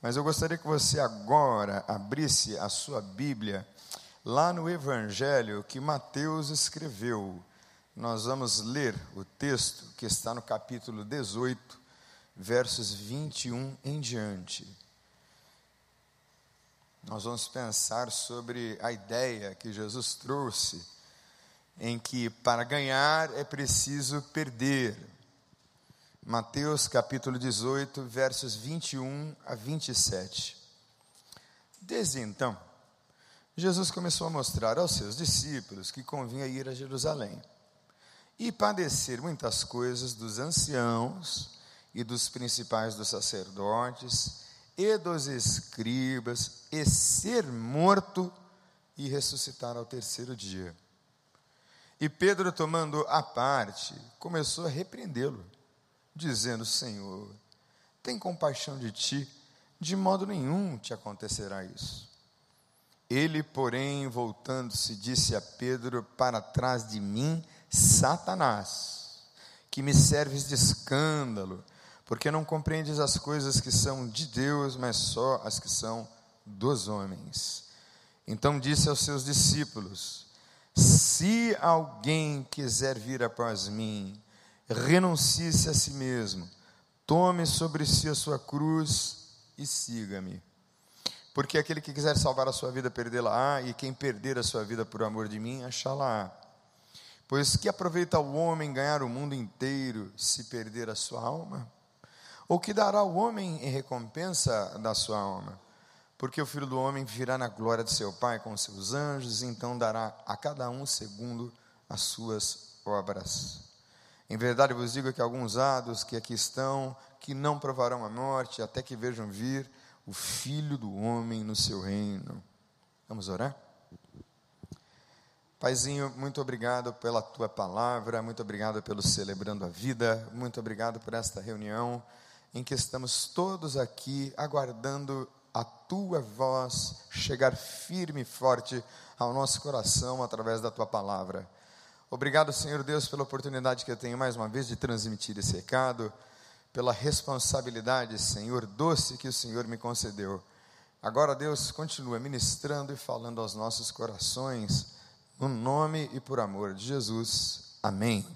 Mas eu gostaria que você agora abrisse a sua Bíblia lá no Evangelho que Mateus escreveu. Nós vamos ler o texto que está no capítulo 18, versos 21 em diante. Nós vamos pensar sobre a ideia que Jesus trouxe, em que para ganhar é preciso perder. Mateus capítulo 18, versos 21 a 27. Desde então, Jesus começou a mostrar aos seus discípulos que convinha ir a Jerusalém e padecer muitas coisas dos anciãos e dos principais dos sacerdotes e dos escribas, e ser morto e ressuscitar ao terceiro dia. E Pedro, tomando a parte, começou a repreendê-lo dizendo: Senhor, tem compaixão de ti, de modo nenhum te acontecerá isso. Ele, porém, voltando-se, disse a Pedro: Para trás de mim, Satanás, que me serves de escândalo, porque não compreendes as coisas que são de Deus, mas só as que são dos homens. Então disse aos seus discípulos: Se alguém quiser vir após mim, renuncie-se a si mesmo, tome sobre si a sua cruz e siga-me. Porque aquele que quiser salvar a sua vida, perdê-la-á, e quem perder a sua vida por amor de mim, achá-la-á. Pois que aproveita o homem ganhar o mundo inteiro se perder a sua alma? Ou que dará o homem em recompensa da sua alma? Porque o filho do homem virá na glória de seu Pai com seus anjos, e então dará a cada um segundo as suas obras. Em verdade vos digo que alguns hados que aqui estão, que não provarão a morte, até que vejam vir o Filho do Homem no seu reino. Vamos orar? Paizinho, muito obrigado pela tua palavra, muito obrigado pelo Celebrando a Vida, muito obrigado por esta reunião em que estamos todos aqui aguardando a tua voz chegar firme e forte ao nosso coração através da tua palavra. Obrigado, Senhor Deus, pela oportunidade que eu tenho mais uma vez de transmitir esse recado, pela responsabilidade, Senhor, doce que o Senhor me concedeu. Agora, Deus, continua ministrando e falando aos nossos corações, no nome e por amor de Jesus. Amém.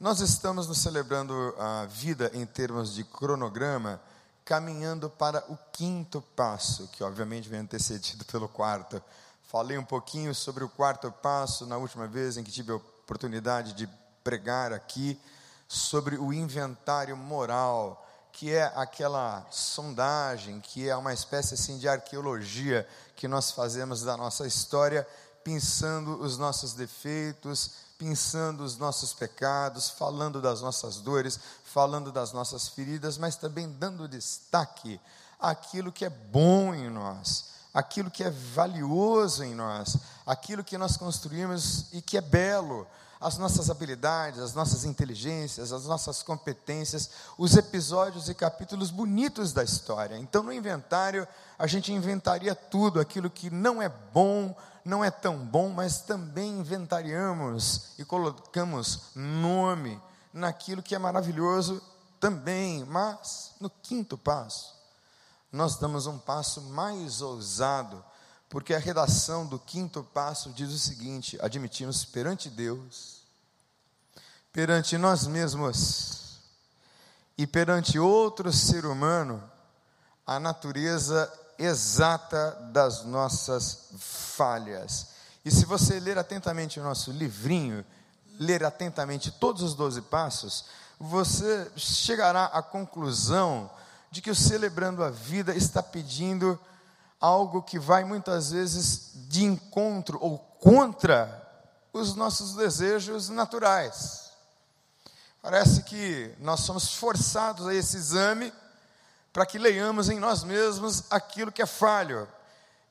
Nós estamos nos celebrando a vida em termos de cronograma, caminhando para o quinto passo, que obviamente vem antecedido pelo quarto. Falei um pouquinho sobre o quarto passo na última vez em que tive a oportunidade de pregar aqui sobre o inventário moral, que é aquela sondagem, que é uma espécie assim de arqueologia que nós fazemos da nossa história, pensando os nossos defeitos, pensando os nossos pecados, falando das nossas dores, falando das nossas feridas, mas também dando destaque àquilo que é bom em nós aquilo que é valioso em nós, aquilo que nós construímos e que é belo, as nossas habilidades, as nossas inteligências, as nossas competências, os episódios e capítulos bonitos da história. Então, no inventário, a gente inventaria tudo, aquilo que não é bom, não é tão bom, mas também inventariamos e colocamos nome naquilo que é maravilhoso também. Mas, no quinto passo, nós damos um passo mais ousado, porque a redação do quinto passo diz o seguinte: admitimos perante Deus, perante nós mesmos e perante outro ser humano a natureza exata das nossas falhas. E se você ler atentamente o nosso livrinho, ler atentamente todos os doze passos, você chegará à conclusão de que o celebrando a vida está pedindo algo que vai muitas vezes de encontro ou contra os nossos desejos naturais. Parece que nós somos forçados a esse exame para que leiamos em nós mesmos aquilo que é falho.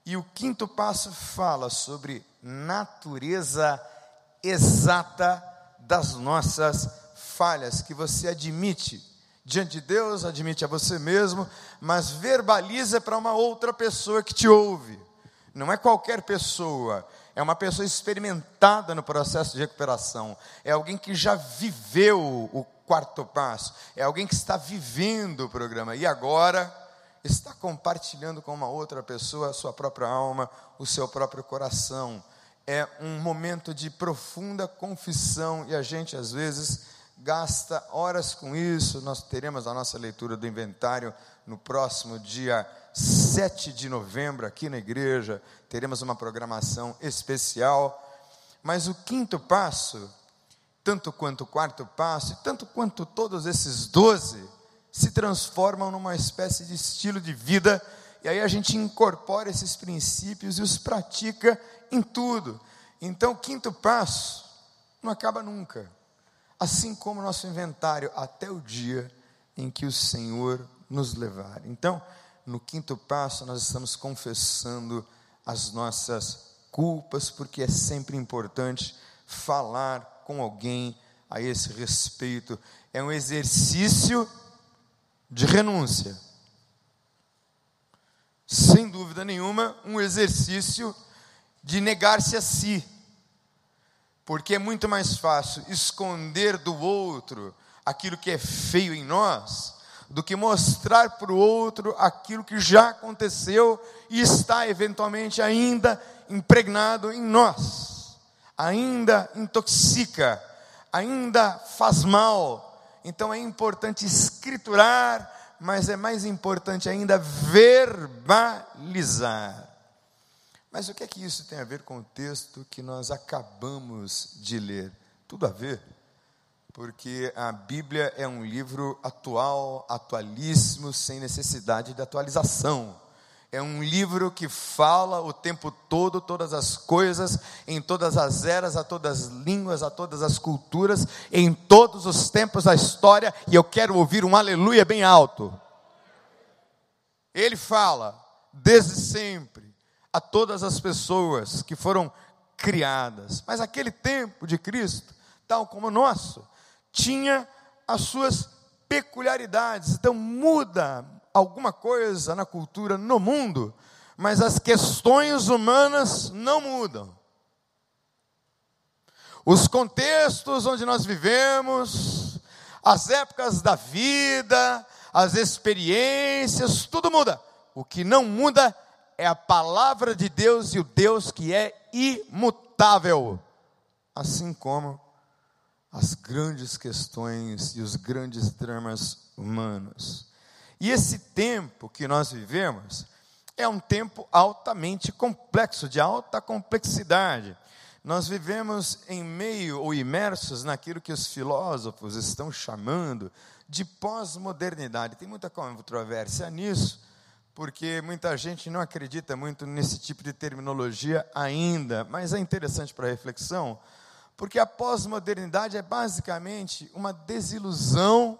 E o quinto passo fala sobre natureza exata das nossas falhas, que você admite diante de Deus, admite a você mesmo, mas verbaliza para uma outra pessoa que te ouve. Não é qualquer pessoa, é uma pessoa experimentada no processo de recuperação, é alguém que já viveu o quarto passo, é alguém que está vivendo o programa e agora está compartilhando com uma outra pessoa a sua própria alma, o seu próprio coração. É um momento de profunda confissão e a gente às vezes gasta horas com isso. Nós teremos a nossa leitura do inventário no próximo dia 7 de novembro aqui na igreja. Teremos uma programação especial. Mas o quinto passo, tanto quanto o quarto passo, tanto quanto todos esses doze, se transformam numa espécie de estilo de vida, e aí a gente incorpora esses princípios e os pratica em tudo. Então, o quinto passo não acaba nunca, assim como nosso inventário, até o dia em que o Senhor nos levar. Então, no quinto passo, nós estamos confessando as nossas culpas, porque é sempre importante falar com alguém a esse respeito. É um exercício de renúncia. Sem dúvida nenhuma, um exercício de negar-se a si. Porque é muito mais fácil esconder do outro aquilo que é feio em nós, do que mostrar para o outro aquilo que já aconteceu e está eventualmente ainda impregnado em nós, ainda intoxica, ainda faz mal, então é importante escriturar, mas é mais importante ainda verbalizar. Mas o que é que isso tem a ver com o texto que nós acabamos de ler? Tudo a ver, porque a Bíblia é um livro atual, atualíssimo, sem necessidade de atualização. É um livro que fala o tempo todo, todas as coisas, em todas as eras, a todas as línguas, a todas as culturas, em todos os tempos da história, e eu quero ouvir um aleluia bem alto. Ele fala, desde sempre, a todas as pessoas que foram criadas, mas aquele tempo de Cristo, tal como o nosso, tinha as suas peculiaridades, então muda alguma coisa na cultura, no mundo, mas as questões humanas não mudam. Os contextos onde nós vivemos, as épocas da vida, as experiências, tudo muda. O que não muda é a palavra de Deus e o Deus que é imutável. Assim como as grandes questões e os grandes dramas humanos. E esse tempo que nós vivemos é um tempo altamente complexo, de alta complexidade. Nós vivemos em meio ou imersos naquilo que os filósofos estão chamando de pós-modernidade. Tem muita controvérsia nisso, porque muita gente não acredita muito nesse tipo de terminologia ainda, mas é interessante para reflexão, porque a pós-modernidade é basicamente uma desilusão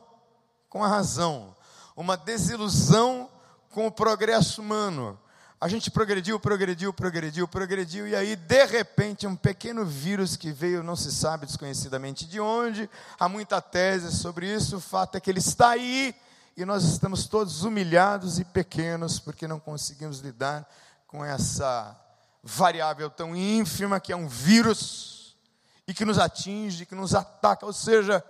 com a razão uma desilusão com o progresso humano. A gente progrediu, progrediu, progrediu, progrediu, e aí, de repente, um pequeno vírus que veio, não se sabe desconhecidamente de onde, há muita tese sobre isso, o fato é que ele está aí, e nós estamos todos humilhados e pequenos, porque não conseguimos lidar com essa variável tão ínfima que é um vírus, e que nos atinge, que nos ataca, ou seja,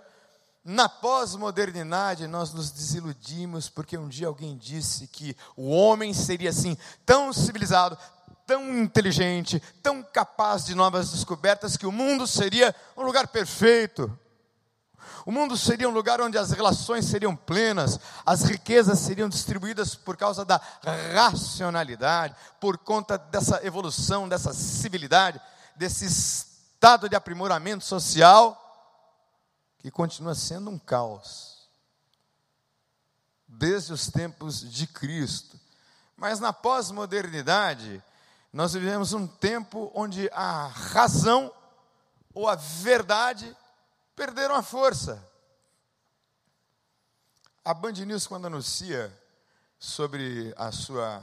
na pós-modernidade, nós nos desiludimos porque um dia alguém disse que o homem seria assim, tão civilizado, tão inteligente, tão capaz de novas descobertas, que o mundo seria um lugar perfeito. O mundo seria um lugar onde as relações seriam plenas, as riquezas seriam distribuídas por causa da racionalidade, por conta dessa evolução, dessa civilidade, desse estado de aprimoramento social que continua sendo um caos, desde os tempos de Cristo. Mas na pós-modernidade, nós vivemos um tempo onde a razão ou a verdade perderam a força. A Band News, quando anuncia sobre a sua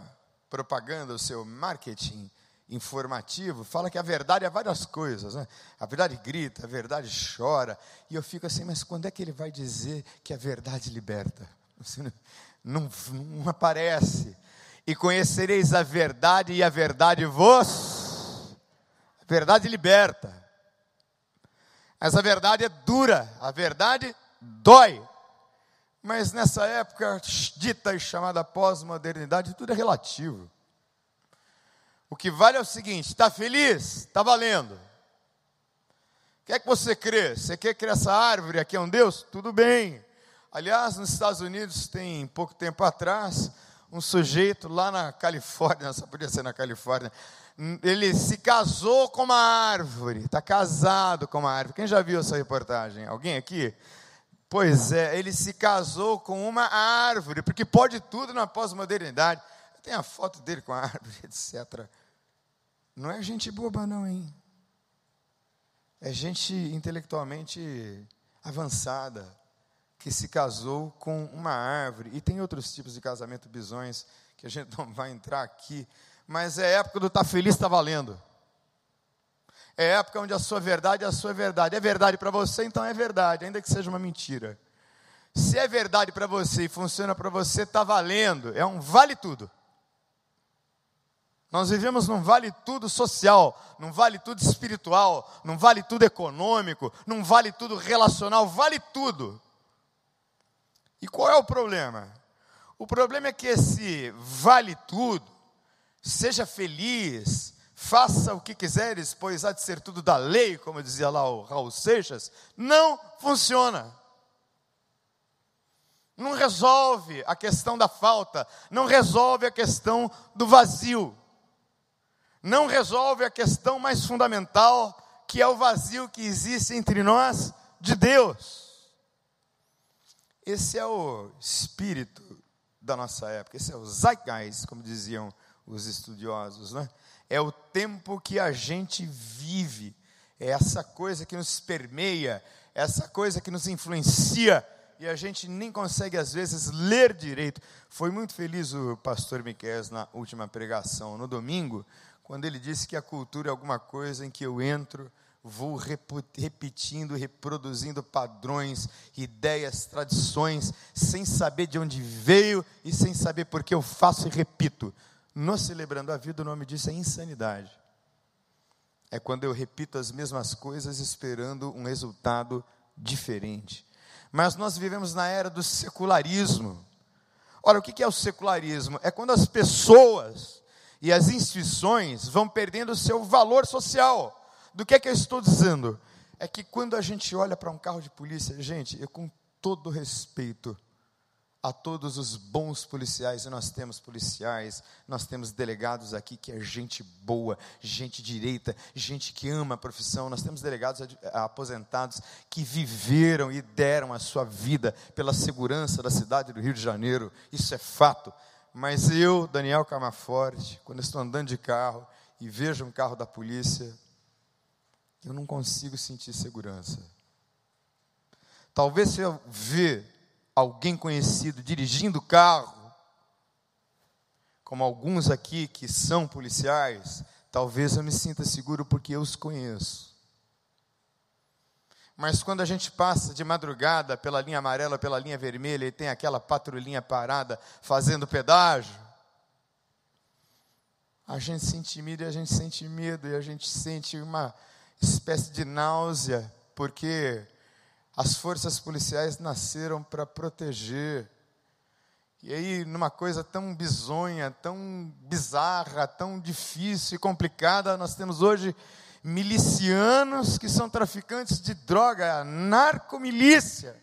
propaganda, o seu marketing, informativo, fala que a verdade é várias coisas. Né? A verdade grita, a verdade chora. E eu fico assim, mas quando é que ele vai dizer que a verdade liberta? Não, não aparece. E conhecereis a verdade, e a verdade vos. A verdade liberta. Mas a verdade é dura, a verdade dói. Mas nessa época dita e chamada pós-modernidade, tudo é relativo. O que vale é o seguinte: está feliz? Está valendo. O que é que você crê? Você quer que essa árvore aqui é um Deus? Tudo bem. Aliás, nos Estados Unidos, tem pouco tempo atrás, um sujeito lá na Califórnia, só podia ser na Califórnia, ele se casou com uma árvore, está casado com uma árvore. Quem já viu essa reportagem? Alguém aqui? Pois é, ele se casou com uma árvore, porque pode tudo na pós-modernidade. Tem a foto dele com a árvore, etc. Não é gente boba, não, hein? É gente intelectualmente avançada, que se casou com uma árvore. E tem outros tipos de casamento bizões que a gente não vai entrar aqui. Mas é época do tá feliz, está valendo. É época onde a sua verdade é a sua verdade. É verdade para você, então é verdade, ainda que seja uma mentira. Se é verdade para você e funciona para você, está valendo. É um vale tudo. Nós vivemos num vale tudo social, num vale tudo espiritual, num vale tudo econômico, num vale tudo relacional, vale tudo. E qual é o problema? O problema é que esse vale tudo, seja feliz, faça o que quiseres, pois há de ser tudo da lei, como dizia lá o Raul Seixas, não funciona. Não resolve a questão da falta, não resolve a questão do vazio, não resolve a questão mais fundamental, que é o vazio que existe entre nós de Deus. Esse é o espírito da nossa época, esse é o zeitgeist, como diziam os estudiosos, né? é o tempo que a gente vive, é essa coisa que nos permeia, essa coisa que nos influencia e a gente nem consegue às vezes ler direito. Foi muito feliz o pastor Miquel na última pregação, no domingo, quando ele disse que a cultura é alguma coisa em que eu entro, vou repetindo, reproduzindo padrões, ideias, tradições, sem saber de onde veio e sem saber por que eu faço e repito no Celebrando a Vida, o nome disso é insanidade. É quando eu repito as mesmas coisas esperando um resultado diferente. Mas nós vivemos na era do secularismo. Ora, o que é o secularismo? É quando as pessoas e as instituições vão perdendo o seu valor social. Do que é que eu estou dizendo? É que quando a gente olha para um carro de polícia, gente, eu com todo respeito, a todos os bons policiais, e nós temos policiais, nós temos delegados aqui que é gente boa, gente direita, gente que ama a profissão, nós temos delegados aposentados que viveram e deram a sua vida pela segurança da cidade do Rio de Janeiro, isso é fato. Mas eu, Daniel Camaforte, quando estou andando de carro e vejo um carro da polícia, eu não consigo sentir segurança. Talvez se eu ver alguém conhecido dirigindo o carro, como alguns aqui que são policiais, talvez eu me sinta seguro porque eu os conheço. Mas quando a gente passa de madrugada pela linha amarela, pela linha vermelha e tem aquela patrulhinha parada fazendo pedágio, a gente se intimida e a gente sente medo e a gente sente uma espécie de náusea, porque as forças policiais nasceram para proteger. E aí, numa coisa tão bizonha, tão bizarra, tão difícil e complicada, nós temos hoje milicianos que são traficantes de droga, narcomilícia,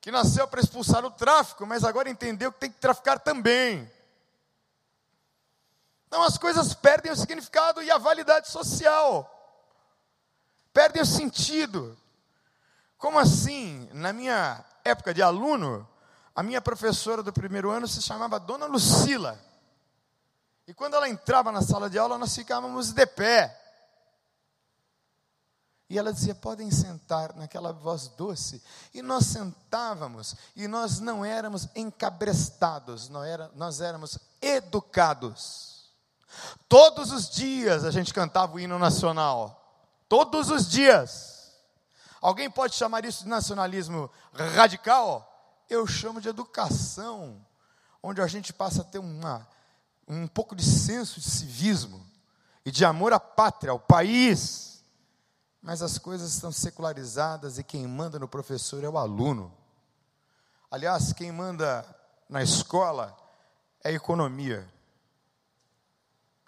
que nasceu para expulsar o tráfico, mas agora entendeu que tem que traficar também. Então as coisas perdem o significado e a validade social, perdem o sentido. Como assim? Na minha época de aluno, a minha professora do primeiro ano se chamava Dona Lucila. E quando ela entrava na sala de aula, nós ficávamos de pé. E ela dizia: podem sentar, naquela voz doce. E nós sentávamos, e nós não éramos encabrestados, nós éramos educados. Todos os dias a gente cantava o hino nacional. Todos os dias. Alguém pode chamar isso de nacionalismo radical? Eu chamo de educação, onde a gente passa a ter uma, um pouco de senso de civismo e de amor à pátria, ao país. Mas as coisas estão secularizadas e quem manda no professor é o aluno. Aliás, quem manda na escola é a economia.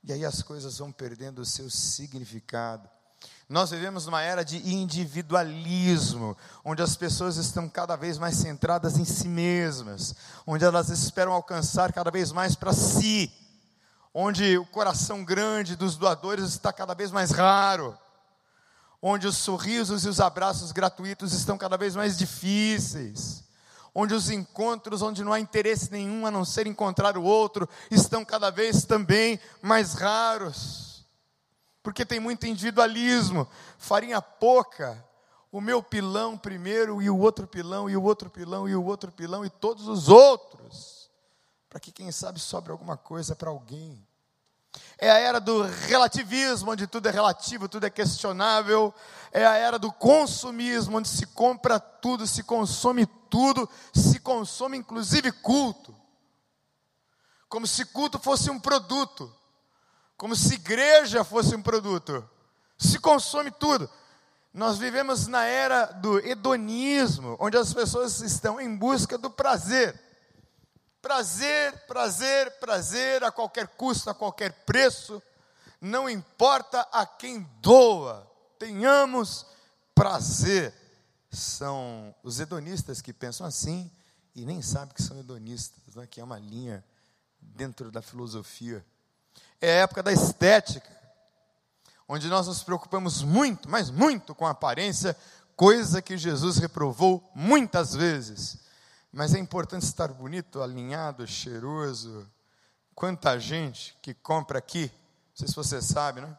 E aí as coisas vão perdendo o seu significado. Nós vivemos numa era de individualismo, onde as pessoas estão cada vez mais centradas em si mesmas, onde elas esperam alcançar cada vez mais para si, onde o coração grande dos doadores está cada vez mais raro, onde os sorrisos e os abraços gratuitos estão cada vez mais difíceis, onde os encontros onde não há interesse nenhum a não ser encontrar o outro estão cada vez também mais raros. Porque tem muito individualismo, farinha pouca, o meu pilão primeiro e o outro pilão e o outro pilão e o outro pilão e todos os outros, para que quem sabe sobre alguma coisa para alguém. É a era do relativismo, onde tudo é relativo, tudo é questionável. É a era do consumismo, onde se compra tudo, se consome tudo, se consome inclusive culto. Como se culto fosse um produto, como se igreja fosse um produto. Se consome tudo. Nós vivemos na era do hedonismo, onde as pessoas estão em busca do prazer. Prazer, prazer, prazer, a qualquer custo, a qualquer preço, não importa a quem doa, tenhamos prazer. São os hedonistas que pensam assim e nem sabem que são hedonistas, né? que é uma linha dentro da filosofia. É a época da estética, onde nós nos preocupamos muito, mas muito com a aparência, coisa que Jesus reprovou muitas vezes. Mas é importante estar bonito, alinhado, cheiroso. Quanta gente que compra aqui, não sei se você sabe, né?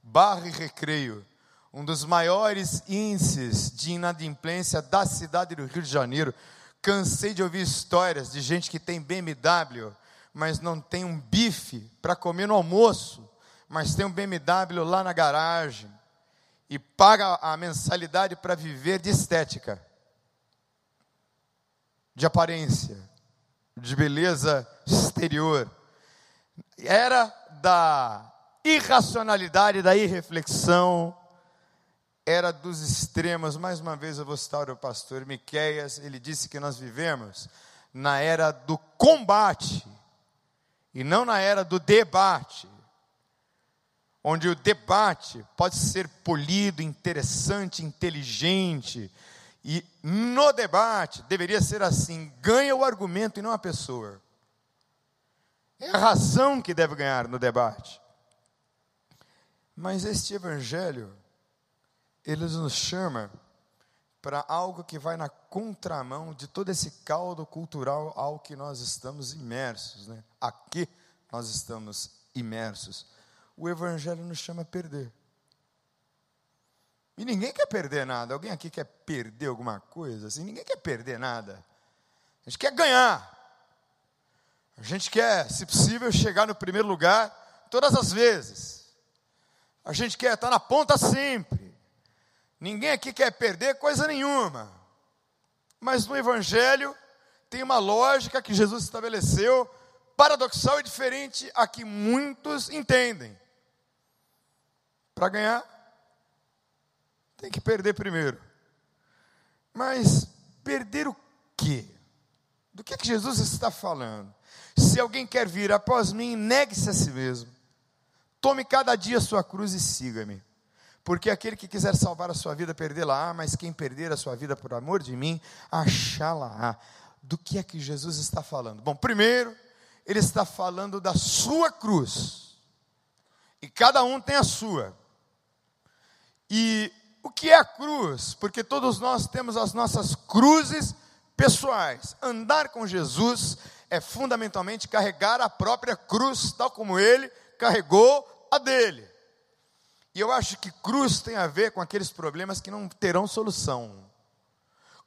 Barra e Recreio, um dos maiores índices de inadimplência da cidade do Rio de Janeiro. Cansei de ouvir histórias de gente que tem BMW, mas não tem um bife para comer no almoço, mas tem um BMW lá na garagem e paga a mensalidade para viver de estética de aparência, de beleza exterior. Era da irracionalidade, da irreflexão, era dos extremos. Mais uma vez eu vou citar o pastor Miqueias, ele disse que nós vivemos na era do combate e não na era do debate. Onde o debate pode ser polido, interessante, inteligente, e no debate deveria ser assim: ganha o argumento e não a pessoa. É a razão que deve ganhar no debate. Mas este evangelho, ele nos chama para algo que vai na contramão de todo esse caldo cultural ao que nós estamos imersos, né? Aqui nós estamos imersos. O evangelho nos chama a perder. E ninguém quer perder nada. Alguém aqui quer perder alguma coisa? Assim, ninguém quer perder nada. A gente quer ganhar. A gente quer, se possível, chegar no primeiro lugar todas as vezes. A gente quer estar na ponta sempre. Ninguém aqui quer perder coisa nenhuma. Mas no Evangelho tem uma lógica que Jesus estabeleceu, paradoxal e diferente a que muitos entendem. Para ganhar, tem que perder primeiro. Mas perder o quê? Do que, que Jesus está falando? Se alguém quer vir após mim, negue-se a si mesmo. Tome cada dia a sua cruz e siga-me. Porque aquele que quiser salvar a sua vida, perdê-la-á, mas quem perder a sua vida por amor de mim, achá-la-á. Do que é que Jesus está falando? Bom, primeiro, ele está falando da sua cruz. E cada um tem a sua. E o que é a cruz? Porque todos nós temos as nossas cruzes pessoais. Andar com Jesus é fundamentalmente carregar a própria cruz, tal como ele carregou a dele. E eu acho que cruz tem a ver com aqueles problemas que não terão solução.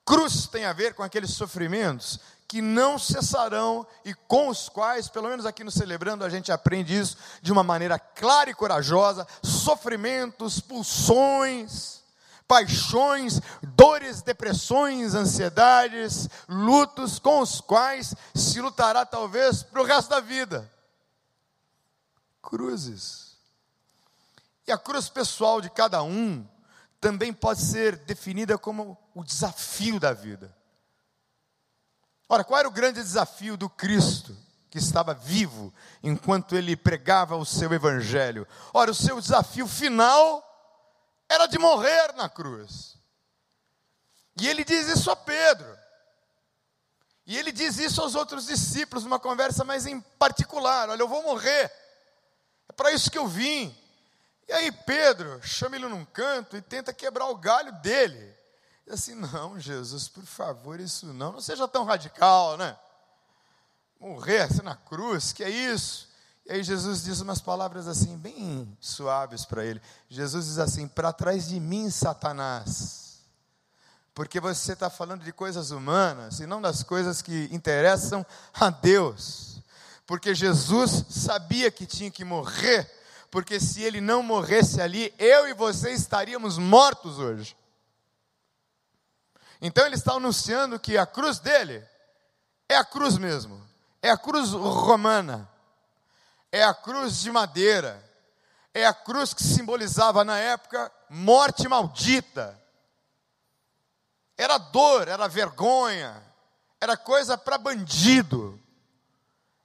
Cruz tem a ver com aqueles sofrimentos que não cessarão e com os quais, pelo menos aqui no Celebrando, a gente aprende isso de uma maneira clara e corajosa: sofrimentos, pulsões paixões, dores, depressões, ansiedades, lutos com os quais se lutará talvez para o resto da vida. Cruzes. E a cruz pessoal de cada um também pode ser definida como o desafio da vida. Ora, qual era o grande desafio do Cristo? que estava vivo enquanto ele pregava o seu evangelho. Ora, o seu desafio final era de morrer na cruz. E ele diz isso a Pedro. E ele diz isso aos outros discípulos, numa conversa mais em particular: Olha, eu vou morrer, é para isso que eu vim. E aí Pedro chama ele num canto e tenta quebrar o galho dele. E assim, não, Jesus, por favor, isso não, não seja tão radical, né? morrer assim na cruz, que é isso? E aí Jesus diz umas palavras assim, bem suaves para ele. Jesus diz assim: Para trás de mim, Satanás, porque você está falando de coisas humanas e não das coisas que interessam a Deus. Porque Jesus sabia que tinha que morrer, porque se ele não morresse ali, eu e você estaríamos mortos hoje. Então ele está anunciando que a cruz dele é a cruz mesmo é a cruz romana, é a cruz de madeira, é a cruz que simbolizava na época morte maldita. Era dor, era vergonha, era coisa para bandido,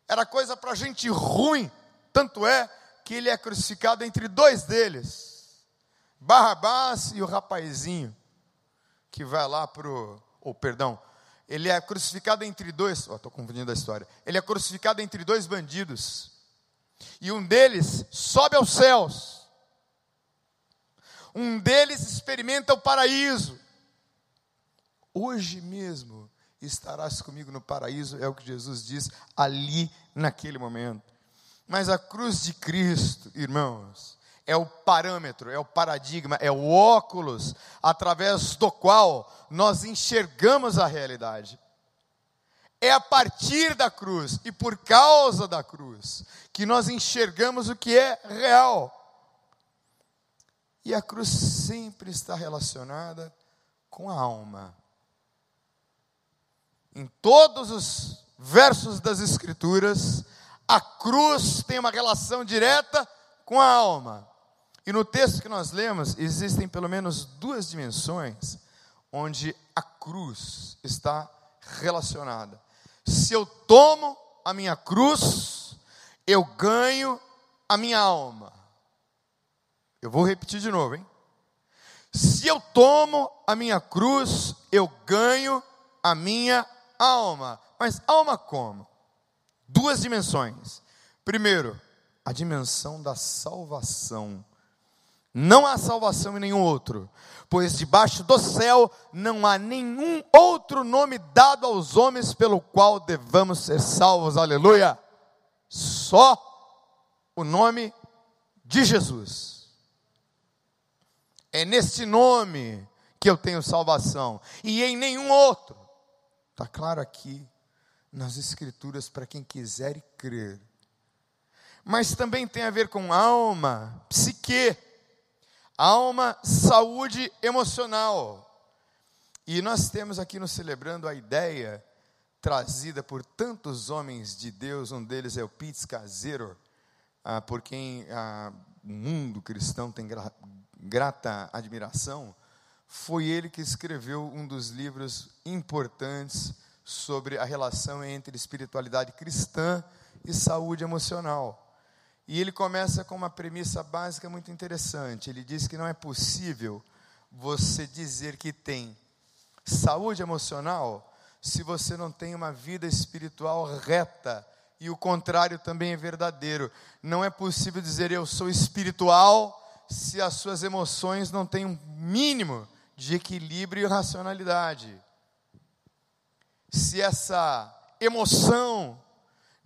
era coisa para gente ruim. Tanto é que ele é crucificado entre dois deles, Barrabás e o rapazinho que vai lá pro, ou oh, perdão, ele é crucificado entre dois, estou oh, confundindo a história. Ele é crucificado entre dois bandidos. E um deles sobe aos céus. Um deles experimenta o paraíso. Hoje mesmo estarás comigo no paraíso, é o que Jesus diz ali naquele momento. Mas a cruz de Cristo, irmãos, é o parâmetro, é o paradigma, é o óculos através do qual nós enxergamos a realidade. É a partir da cruz e por causa da cruz que nós enxergamos o que é real. E a cruz sempre está relacionada com a alma. Em todos os versos das Escrituras, a cruz tem uma relação direta com a alma. E no texto que nós lemos, existem pelo menos duas dimensões onde a cruz está relacionada. Se eu tomo a minha cruz, eu ganho a minha alma. Eu vou repetir de novo, hein? Se eu tomo a minha cruz, eu ganho a minha alma. Mas alma como? Duas dimensões. Primeiro, a dimensão da salvação. Não há salvação em nenhum outro, pois debaixo do céu não há nenhum outro nome dado aos homens pelo qual devamos ser salvos. Aleluia! Só o nome de Jesus. É nesse nome que eu tenho salvação e em nenhum outro. Está claro aqui nas Escrituras para quem quiser crer. Mas também tem a ver com alma, psique alma, saúde emocional. E nós temos aqui nos celebrando a ideia trazida por tantos homens de Deus, um deles é o Pete Casero, ah, por quem ah, o mundo cristão tem gra grata admiração, foi ele que escreveu um dos livros importantes sobre a relação entre espiritualidade cristã e saúde emocional. E ele começa com uma premissa básica muito interessante. Ele diz que não é possível você dizer que tem saúde emocional se você não tem uma vida espiritual reta. E o contrário também é verdadeiro. Não é possível dizer eu sou espiritual se as suas emoções não têm um mínimo de equilíbrio e racionalidade. Se essa emoção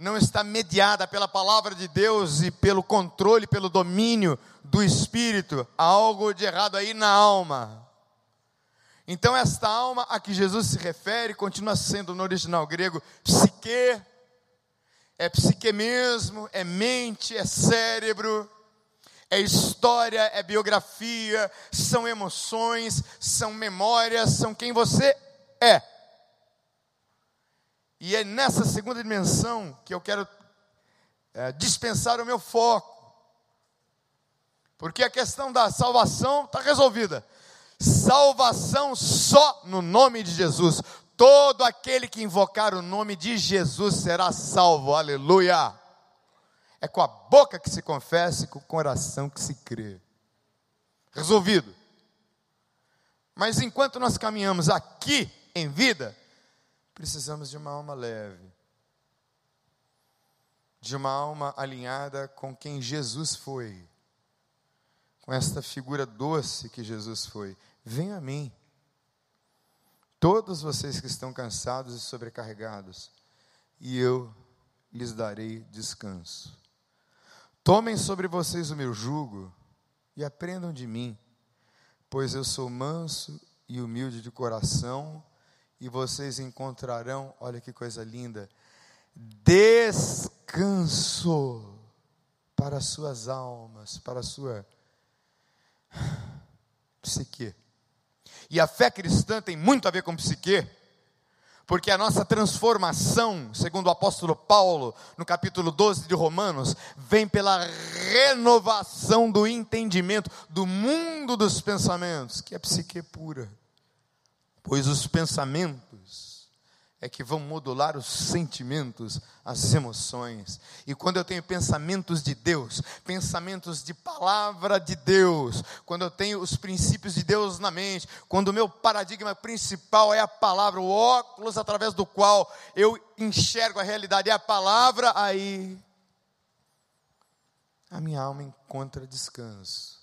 não está mediada pela palavra de Deus e pelo controle, pelo domínio do Espírito, há algo de errado aí na alma. Então, esta alma a que Jesus se refere continua sendo no original grego psique, é psique mesmo, é mente, é cérebro, é história, é biografia, são emoções, são memórias, são quem você é. E é nessa segunda dimensão que eu quero é, dispensar o meu foco. Porque a questão da salvação está resolvida. Salvação só no nome de Jesus. todo aquele que invocar o nome de Jesus será salvo. Aleluia! É com a boca que se confessa e com o coração que se crê. Resolvido. Mas enquanto nós caminhamos aqui em vida, precisamos de uma alma leve, de uma alma alinhada com quem Jesus foi, com esta figura doce que Jesus foi. Venha a mim, todos vocês que estão cansados e sobrecarregados, e eu lhes darei descanso. Tomem sobre vocês o meu jugo e aprendam de mim, pois eu sou manso e humilde de coração, e vocês encontrarão, olha que coisa linda, descanso para suas almas, para a sua psique. E a fé cristã tem muito a ver com psique, porque a nossa transformação, segundo o apóstolo Paulo, no capítulo 12 de Romanos, vem pela renovação do entendimento do mundo dos pensamentos, que é psique pura. Pois os pensamentos é que vão modular os sentimentos, as emoções. E quando eu tenho pensamentos de Deus, pensamentos de palavra de Deus, quando eu tenho os princípios de Deus na mente, quando o meu paradigma principal é a palavra, o óculos através do qual eu enxergo a realidade é a palavra, aí a minha alma encontra descanso.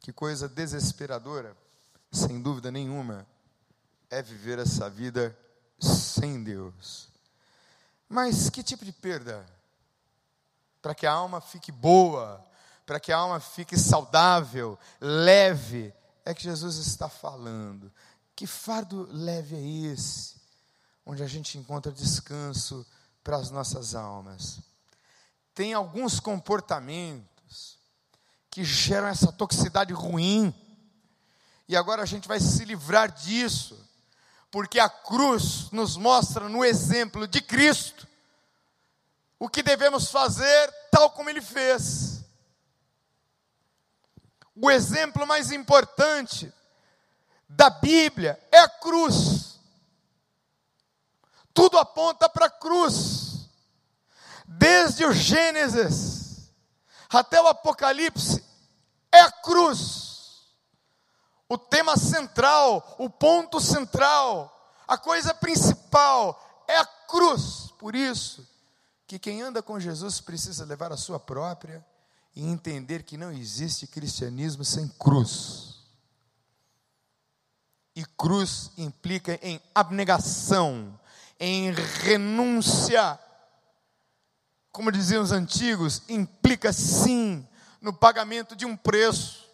Que coisa desesperadora, sem dúvida nenhuma, é viver essa vida sem Deus. Mas que tipo de perda? Para que a alma fique boa, para que a alma fique saudável, leve, é que Jesus está falando. Que fardo leve é esse? Onde a gente encontra descanso para as nossas almas. Tem alguns comportamentos que geram essa toxicidade ruim, e agora a gente vai se livrar disso porque a cruz nos mostra no exemplo de Cristo o que devemos fazer tal como ele fez. O exemplo mais importante da Bíblia é a cruz. Tudo aponta para a cruz. Desde o Gênesis até o Apocalipse, é a cruz o tema central, o ponto central, a coisa principal é a cruz. Por isso que quem anda com Jesus precisa levar a sua própria e entender que não existe cristianismo sem cruz. E cruz implica em abnegação, em renúncia. Como diziam os antigos, implica sim no pagamento de um preço.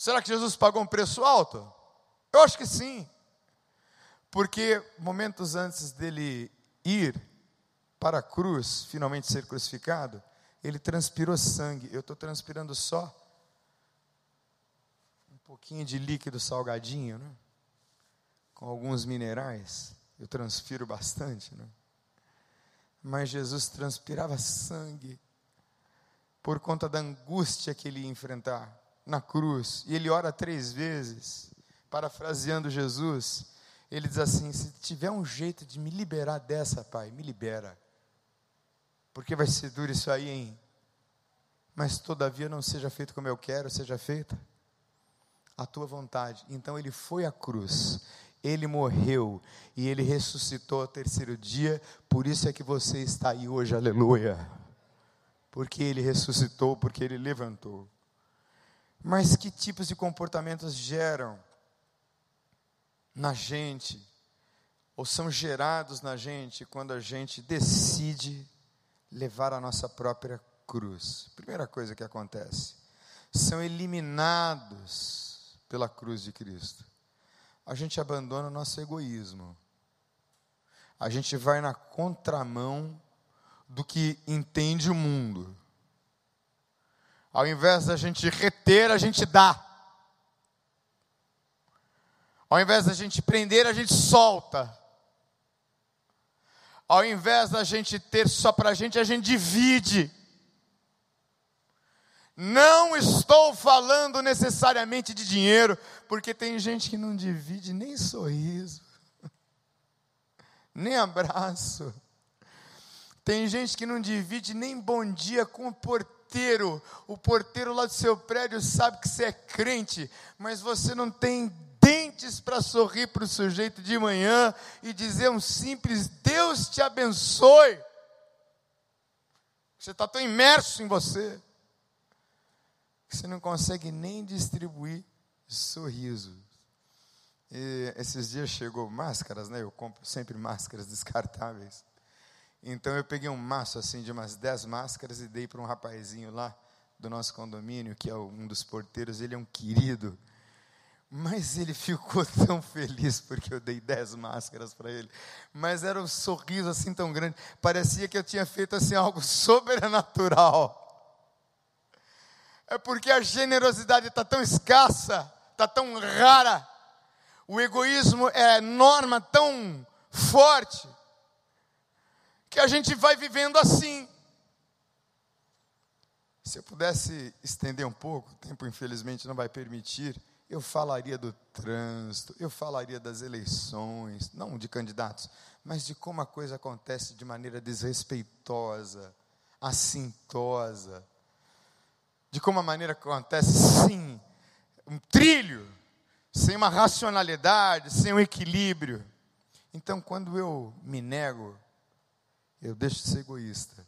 Será que Jesus pagou um preço alto? Eu acho que sim. Porque momentos antes dele ir para a cruz, finalmente ser crucificado, ele transpirou sangue. Eu estou transpirando só um pouquinho de líquido salgadinho, né? com alguns minerais. Eu transpiro bastante, né? Mas Jesus transpirava sangue por conta da angústia que ele ia enfrentar na cruz, e ele ora três vezes, parafraseando Jesus, ele diz assim: se tiver um jeito de me liberar dessa, Pai, me libera. Porque vai ser duro isso aí, hein? Mas todavia não seja feito como eu quero, seja feita a tua vontade. Então ele foi à cruz, ele morreu e ele ressuscitou ao terceiro dia, por isso é que você está aí hoje, aleluia. Porque ele ressuscitou, porque ele levantou. Mas que tipos de comportamentos geram na gente, ou são gerados na gente, quando a gente decide levar a nossa própria cruz? Primeira coisa que acontece: são eliminados pela cruz de Cristo. A gente abandona o nosso egoísmo. A gente vai na contramão do que entende o mundo. Ao invés da gente reter, a gente dá. Ao invés da gente prender, a gente solta. Ao invés da gente ter só para a gente, a gente divide. Não estou falando necessariamente de dinheiro, porque tem gente que não divide nem sorriso, nem abraço. Tem gente que não divide nem bom dia com o porteiro. O porteiro lá do seu prédio sabe que você é crente, mas você não tem dentes para sorrir para o sujeito de manhã e dizer um simples Deus te abençoe. Você está tão imerso em você que você não consegue nem distribuir sorrisos. E esses dias chegou máscaras, né? Eu compro sempre máscaras descartáveis. Então eu peguei um maço assim de umas 10 máscaras e dei para um rapazinho lá do nosso condomínio, que é um dos porteiros, ele é um querido. Mas ele ficou tão feliz porque eu dei 10 máscaras para ele. Mas era um sorriso assim tão grande, parecia que eu tinha feito assim algo sobrenatural. É porque a generosidade está tão escassa, está tão rara, o egoísmo é norma tão forte, que a gente vai vivendo assim. Se eu pudesse estender um pouco, o tempo infelizmente não vai permitir, eu falaria do trânsito, eu falaria das eleições, não de candidatos, mas de como a coisa acontece de maneira desrespeitosa, assintosa, de como a maneira acontece, sim, um trilho, sem uma racionalidade, sem um equilíbrio. Então, quando eu me nego eu deixo de ser egoísta.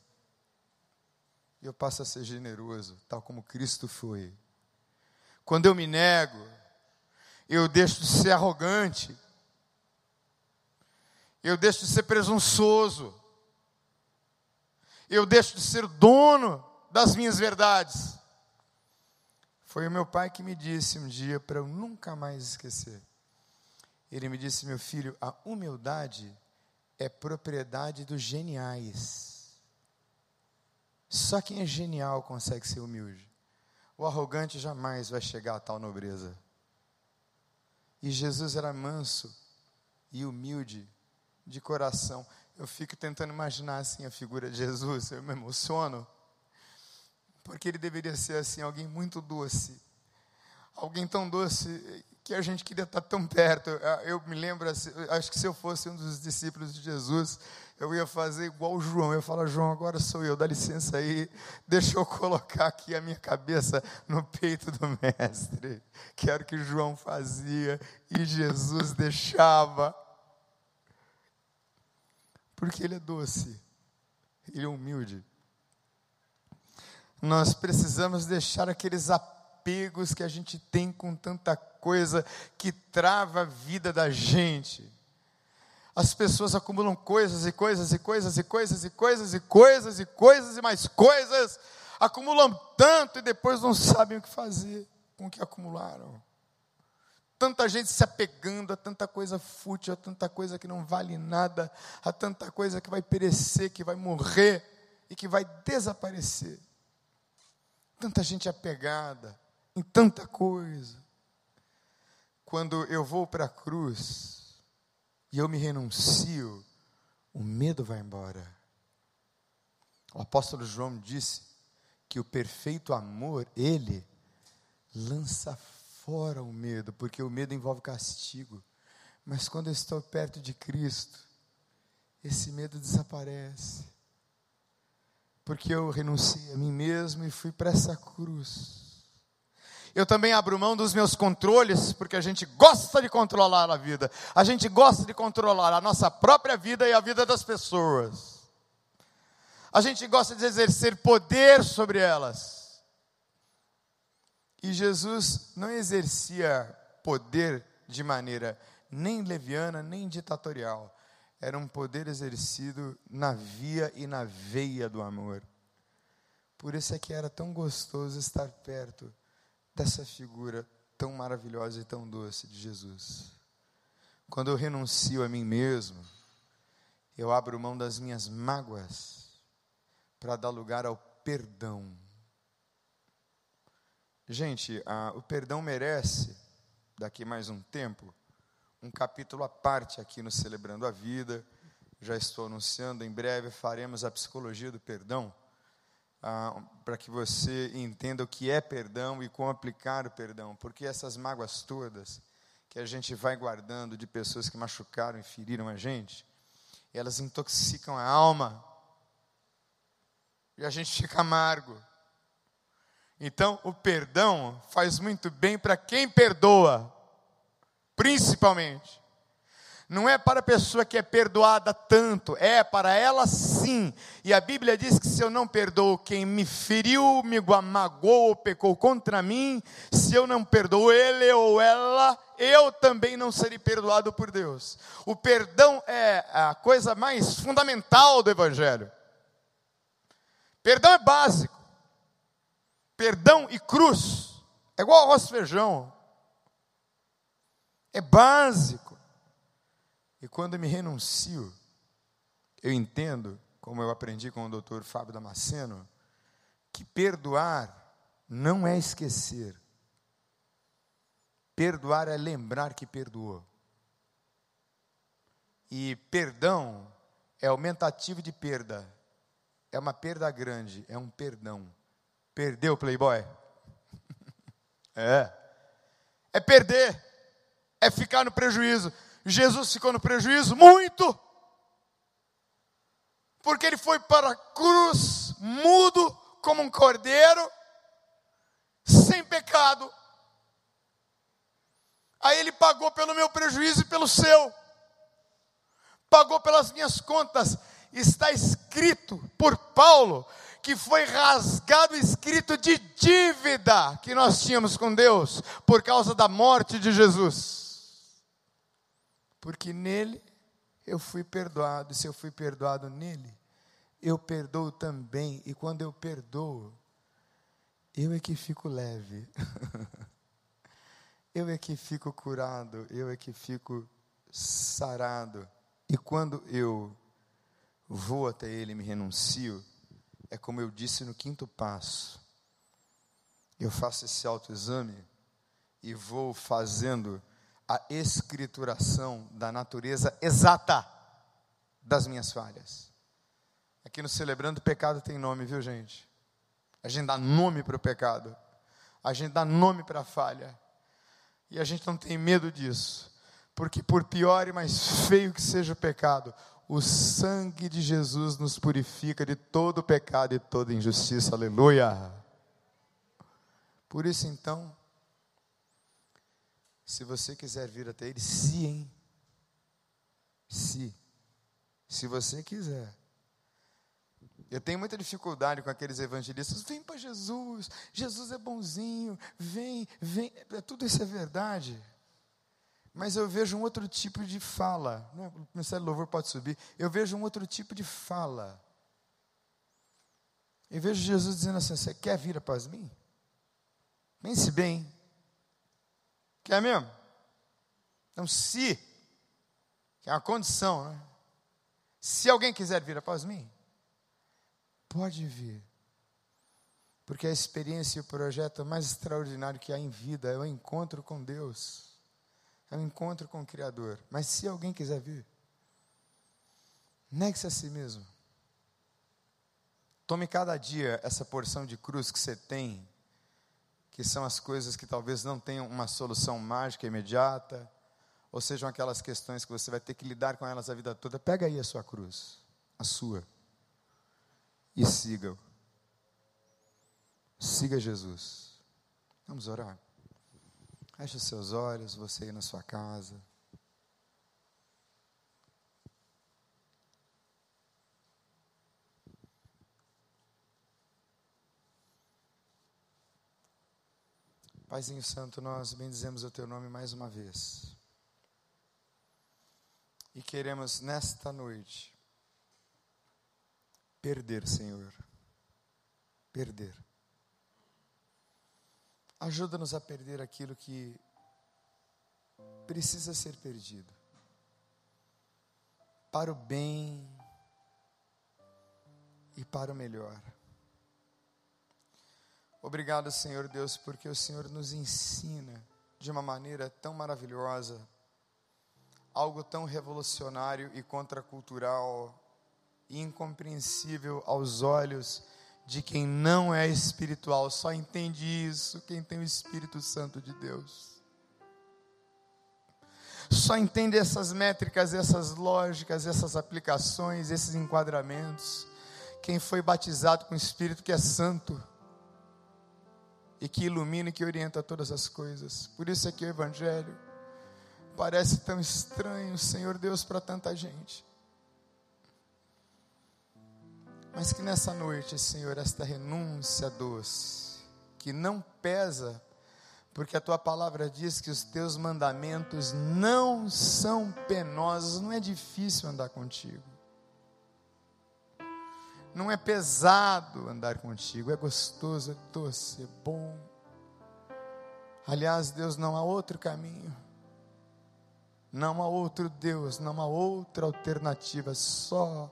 E eu passo a ser generoso, tal como Cristo foi. Quando eu me nego, eu deixo de ser arrogante. Eu deixo de ser presunçoso. Eu deixo de ser dono das minhas verdades. Foi o meu pai que me disse um dia para eu nunca mais esquecer. Ele me disse, meu filho, a humildade é propriedade dos geniais. Só quem é genial consegue ser humilde. O arrogante jamais vai chegar a tal nobreza. E Jesus era manso e humilde de coração. Eu fico tentando imaginar assim a figura de Jesus, eu me emociono. Porque ele deveria ser assim, alguém muito doce. Alguém tão doce que a gente queria estar tão perto. Eu me lembro, assim, acho que se eu fosse um dos discípulos de Jesus, eu ia fazer igual o João. Eu ia falar, João, agora sou eu, dá licença aí, deixa eu colocar aqui a minha cabeça no peito do Mestre. Que o que João fazia e Jesus deixava. Porque ele é doce, ele é humilde. Nós precisamos deixar aqueles apegos que a gente tem com tanta coisa que trava a vida da gente. As pessoas acumulam coisas e coisas e coisas e coisas e coisas e coisas e coisas e mais coisas, acumulam tanto e depois não sabem o que fazer com o que acumularam. Tanta gente se apegando a tanta coisa fútil, a tanta coisa que não vale nada, a tanta coisa que vai perecer, que vai morrer e que vai desaparecer. Tanta gente apegada em tanta coisa quando eu vou para a cruz e eu me renuncio, o medo vai embora. O apóstolo João disse que o perfeito amor, ele lança fora o medo, porque o medo envolve castigo. Mas quando eu estou perto de Cristo, esse medo desaparece. Porque eu renunciei a mim mesmo e fui para essa cruz eu também abro mão dos meus controles, porque a gente gosta de controlar a vida. A gente gosta de controlar a nossa própria vida e a vida das pessoas. A gente gosta de exercer poder sobre elas. E Jesus não exercia poder de maneira nem leviana, nem ditatorial. Era um poder exercido na via e na veia do amor. Por isso é que era tão gostoso estar perto dessa figura tão maravilhosa e tão doce de Jesus. Quando eu renuncio a mim mesmo, eu abro mão das minhas mágoas para dar lugar ao perdão. Gente, a, o perdão merece, daqui mais um tempo, um capítulo à parte aqui no Celebrando a Vida. Já estou anunciando, em breve faremos a psicologia do perdão. Ah, para que você entenda o que é perdão e como aplicar o perdão, porque essas mágoas todas que a gente vai guardando de pessoas que machucaram e feriram a gente, elas intoxicam a alma e a gente fica amargo. Então, o perdão faz muito bem para quem perdoa, principalmente. Não é para a pessoa que é perdoada tanto, é para ela sim. E a Bíblia diz que se eu não perdoo quem me feriu, me magoou ou pecou contra mim, se eu não perdoo ele ou ela, eu também não serei perdoado por Deus. O perdão é a coisa mais fundamental do Evangelho. Perdão é básico. Perdão e cruz é igual arroz e feijão. É básico. E quando me renuncio, eu entendo, como eu aprendi com o doutor Fábio Damasceno, que perdoar não é esquecer. Perdoar é lembrar que perdoou. E perdão é aumentativo de perda é uma perda grande, é um perdão. Perdeu, Playboy? é. É perder, é ficar no prejuízo. Jesus ficou no prejuízo muito, porque ele foi para a cruz mudo como um cordeiro, sem pecado. Aí ele pagou pelo meu prejuízo e pelo seu, pagou pelas minhas contas está escrito por Paulo que foi rasgado o escrito de dívida que nós tínhamos com Deus por causa da morte de Jesus. Porque nele eu fui perdoado, se eu fui perdoado nele, eu perdoo também, e quando eu perdoo, eu é que fico leve. eu é que fico curado, eu é que fico sarado. E quando eu vou até Ele me renuncio, é como eu disse no quinto passo. Eu faço esse autoexame e vou fazendo a escrituração da natureza exata das minhas falhas. Aqui no Celebrando o Pecado tem nome, viu gente? A gente dá nome para o pecado, a gente dá nome para a falha, e a gente não tem medo disso, porque por pior e mais feio que seja o pecado, o sangue de Jesus nos purifica de todo pecado e toda injustiça. Aleluia. Por isso, então, se você quiser vir até Ele, se, hein? Se. Se você quiser. Eu tenho muita dificuldade com aqueles evangelistas. Vem para Jesus, Jesus é bonzinho, vem, vem. Tudo isso é verdade. Mas eu vejo um outro tipo de fala. O Ministério do Louvor pode subir. Eu vejo um outro tipo de fala. Eu vejo Jesus dizendo assim: Você quer vir após mim? Pense bem. Quer mesmo? Então, se, que é uma condição, né? Se alguém quiser vir após mim, pode vir. Porque a experiência e o projeto mais extraordinário que há em vida é o encontro com Deus é um encontro com o Criador. Mas se alguém quiser vir, negue-se a si mesmo. Tome cada dia essa porção de cruz que você tem, que são as coisas que talvez não tenham uma solução mágica imediata, ou sejam aquelas questões que você vai ter que lidar com elas a vida toda. Pega aí a sua cruz, a sua, e siga-o. Siga Jesus. Vamos orar. Feche seus olhos, você aí na sua casa. Paizinho Santo, nós bendizemos o Teu nome mais uma vez. E queremos nesta noite perder, Senhor. Perder. Ajuda-nos a perder aquilo que precisa ser perdido. Para o bem e para o melhor. Obrigado, Senhor Deus, porque o Senhor nos ensina de uma maneira tão maravilhosa, algo tão revolucionário e contracultural e incompreensível aos olhos de quem não é espiritual. Só entende isso quem tem o Espírito Santo de Deus. Só entende essas métricas, essas lógicas, essas aplicações, esses enquadramentos. Quem foi batizado com o Espírito que é santo e que ilumina e que orienta todas as coisas. Por isso é que o Evangelho parece tão estranho, Senhor Deus, para tanta gente. Mas que nessa noite, Senhor, esta renúncia doce, que não pesa, porque a tua palavra diz que os teus mandamentos não são penosos, não é difícil andar contigo. Não é pesado andar contigo, é gostoso, é doce, é bom. Aliás, Deus, não há outro caminho, não há outro Deus, não há outra alternativa, só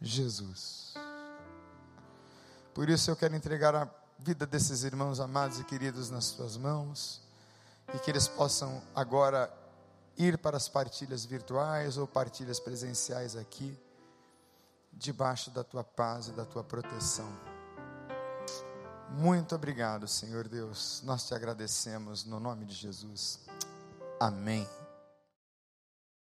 Jesus. Por isso eu quero entregar a vida desses irmãos amados e queridos nas tuas mãos, e que eles possam agora ir para as partilhas virtuais ou partilhas presenciais aqui debaixo da tua paz e da tua proteção. Muito obrigado, Senhor Deus. Nós te agradecemos no nome de Jesus. Amém.